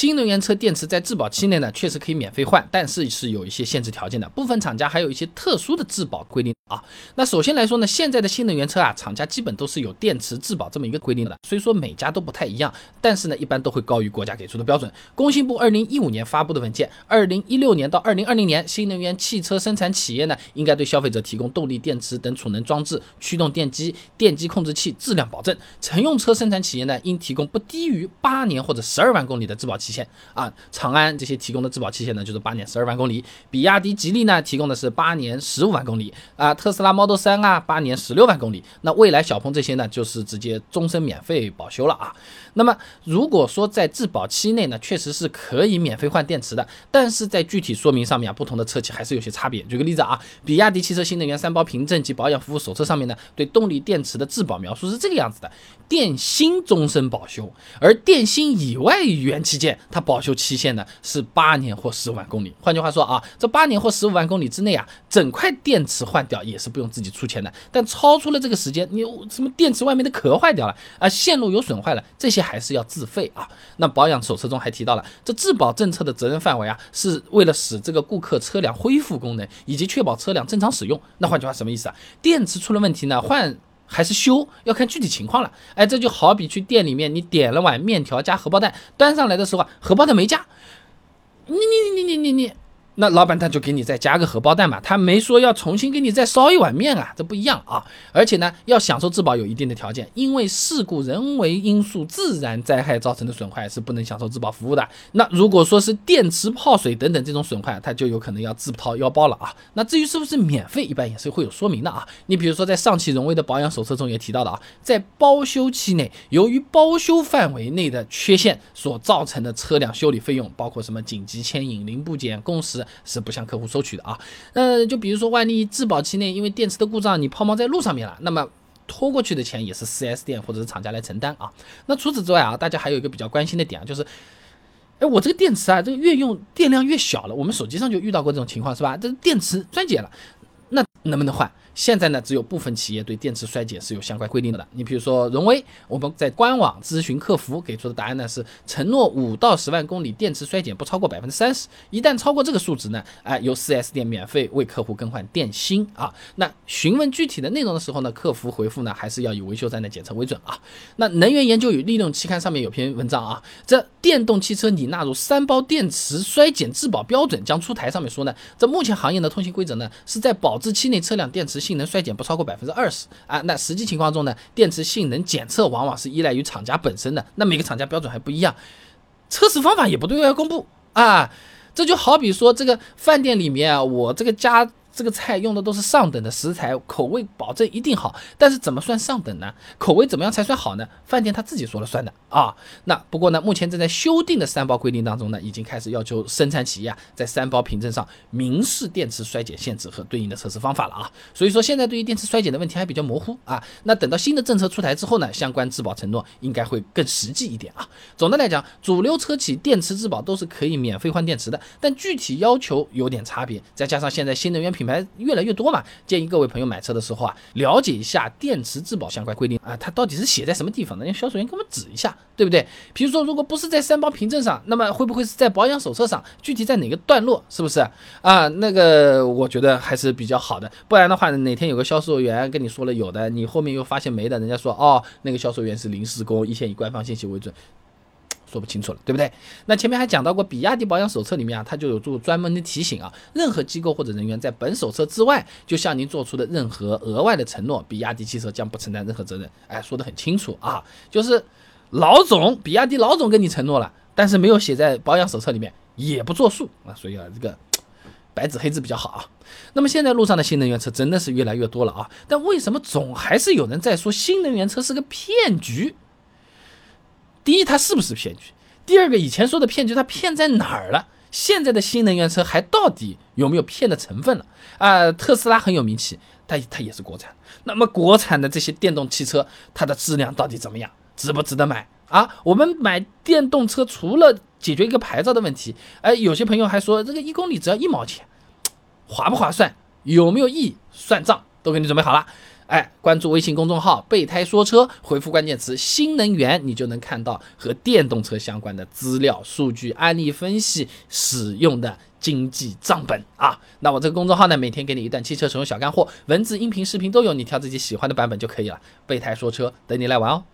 新能源车电池在质保期内呢，确实可以免费换，但是是有一些限制条件的。部分厂家还有一些特殊的质保规定啊。那首先来说呢，现在的新能源车啊，厂家基本都是有电池质保这么一个规定的。虽说每家都不太一样，但是呢，一般都会高于国家给出的标准。工信部二零一五年发布的文件，二零一六年到二零二零年，新能源汽车生产企业呢，应该对消费者提供动力电池等储能装置、驱动电机、电机控制器质量保证。乘用车生产企业呢，应提供不低于八年或者十二万公里的质保期期限啊。长安这些提供的质保期限呢，就是八年十二万公里。比亚迪、吉利呢，提供的是八年十五万公里啊。特斯拉 Model 3啊，八年十六万公里。那蔚来、小鹏这些呢，就是直接终身免费保修了啊。那么如果说在质保期内呢，确实是可以免费换电池的，但是在具体说明上面啊，不同的车企还是有些差别。举个例子啊，比亚迪汽车新能源三包凭证及保养服务手册上面呢，对动力电池的质保描述是这个样子的：电芯终身保修，而电芯以外元器件，它保修期限呢是八年或十五万公里。换句话说啊，这八年或十五万公里之内啊，整块电池换掉也是不用自己出钱的。但超出了这个时间，你什么电池外面的壳坏掉了啊，线路有损坏了，这些还是要自费啊。那保养手册中还提到了，这质保政策的责任范围啊，是为了使这个顾客车辆恢复功能，以及确保车辆正常使用。那换句话什么意思啊？电池出了问题呢，换还是修，要看具体情况了。哎，这就好比去店里面，你点了碗面条加荷包蛋，端上来的时候啊，荷包蛋没加，你你你你你你。那老板他就给你再加个荷包蛋嘛，他没说要重新给你再烧一碗面啊，这不一样啊。而且呢，要享受质保有一定的条件，因为事故、人为因素、自然灾害造成的损坏是不能享受质保服务的。那如果说是电池泡水等等这种损坏，它就有可能要自掏腰包了啊。那至于是不是免费，一般也是会有说明的啊。你比如说在上汽荣威的保养手册中也提到的啊，在包修期内，由于包修范围内的缺陷所造成的车辆修理费用，包括什么紧急牵引、零部件、工时。是不向客户收取的啊，那，就比如说万一质保期内因为电池的故障你抛锚在路上面了，那么拖过去的钱也是 4S 店或者是厂家来承担啊。那除此之外啊，大家还有一个比较关心的点啊，就是，哎，我这个电池啊，这个越用电量越小了，我们手机上就遇到过这种情况是吧？这电池衰减了，那能不能换？现在呢，只有部分企业对电池衰减是有相关规定的。你比如说荣威，我们在官网咨询客服给出的答案呢是承诺五到十万公里电池衰减不超过百分之三十，一旦超过这个数值呢，哎，由 4S 店免费为客户更换电芯啊。那询问具体的内容的时候呢，客服回复呢还是要以维修站的检测为准啊。那能源研究与利用期刊上面有篇文章啊，这电动汽车拟纳入三包电池衰减质保标准将出台，上面说呢，这目前行业的通行规则呢是在保质期内车辆电池。性能衰减不超过百分之二十啊，那实际情况中呢，电池性能检测往往是依赖于厂家本身的，那每个厂家标准还不一样，测试方法也不对外公布啊，这就好比说这个饭店里面啊，我这个家。这个菜用的都是上等的食材，口味保证一定好。但是怎么算上等呢？口味怎么样才算好呢？饭店他自己说了算的啊。那不过呢，目前正在修订的三包规定当中呢，已经开始要求生产企业啊，在三包凭证上明示电池衰减限制和对应的测试方法了啊。所以说现在对于电池衰减的问题还比较模糊啊。那等到新的政策出台之后呢，相关质保承诺应该会更实际一点啊。总的来讲，主流车企电池质保都是可以免费换电池的，但具体要求有点差别。再加上现在新能源品品牌越来越多嘛，建议各位朋友买车的时候啊，了解一下电池质保相关规定啊，它到底是写在什么地方的？让销售员给我们指一下，对不对？比如说，如果不是在三包凭证上，那么会不会是在保养手册上？具体在哪个段落？是不是啊？那个我觉得还是比较好的，不然的话，哪天有个销售员跟你说了有的，你后面又发现没的，人家说哦，那个销售员是临时工，一切以官方信息为准。说不清楚了，对不对？那前面还讲到过，比亚迪保养手册里面啊，它就有做专门的提醒啊，任何机构或者人员在本手册之外就向您做出的任何额外的承诺，比亚迪汽车将不承担任何责任。哎，说的很清楚啊，就是老总，比亚迪老总跟你承诺了，但是没有写在保养手册里面，也不作数啊。所以啊，这个白纸黑字比较好啊。那么现在路上的新能源车真的是越来越多了啊，但为什么总还是有人在说新能源车是个骗局？第一，它是不是骗局？第二个，以前说的骗局，它骗在哪儿了？现在的新能源车还到底有没有骗的成分了？啊，特斯拉很有名气，它它也是国产。那么国产的这些电动汽车，它的质量到底怎么样？值不值得买啊？我们买电动车除了解决一个牌照的问题，哎，有些朋友还说这个一公里只要一毛钱，划不划算？有没有意义？算账都给你准备好了。哎，关注微信公众号“备胎说车”，回复关键词“新能源”，你就能看到和电动车相关的资料、数据、案例分析、使用的经济账本啊。那我这个公众号呢，每天给你一段汽车使用小干货，文字、音频、视频都有，你挑自己喜欢的版本就可以了。备胎说车，等你来玩哦。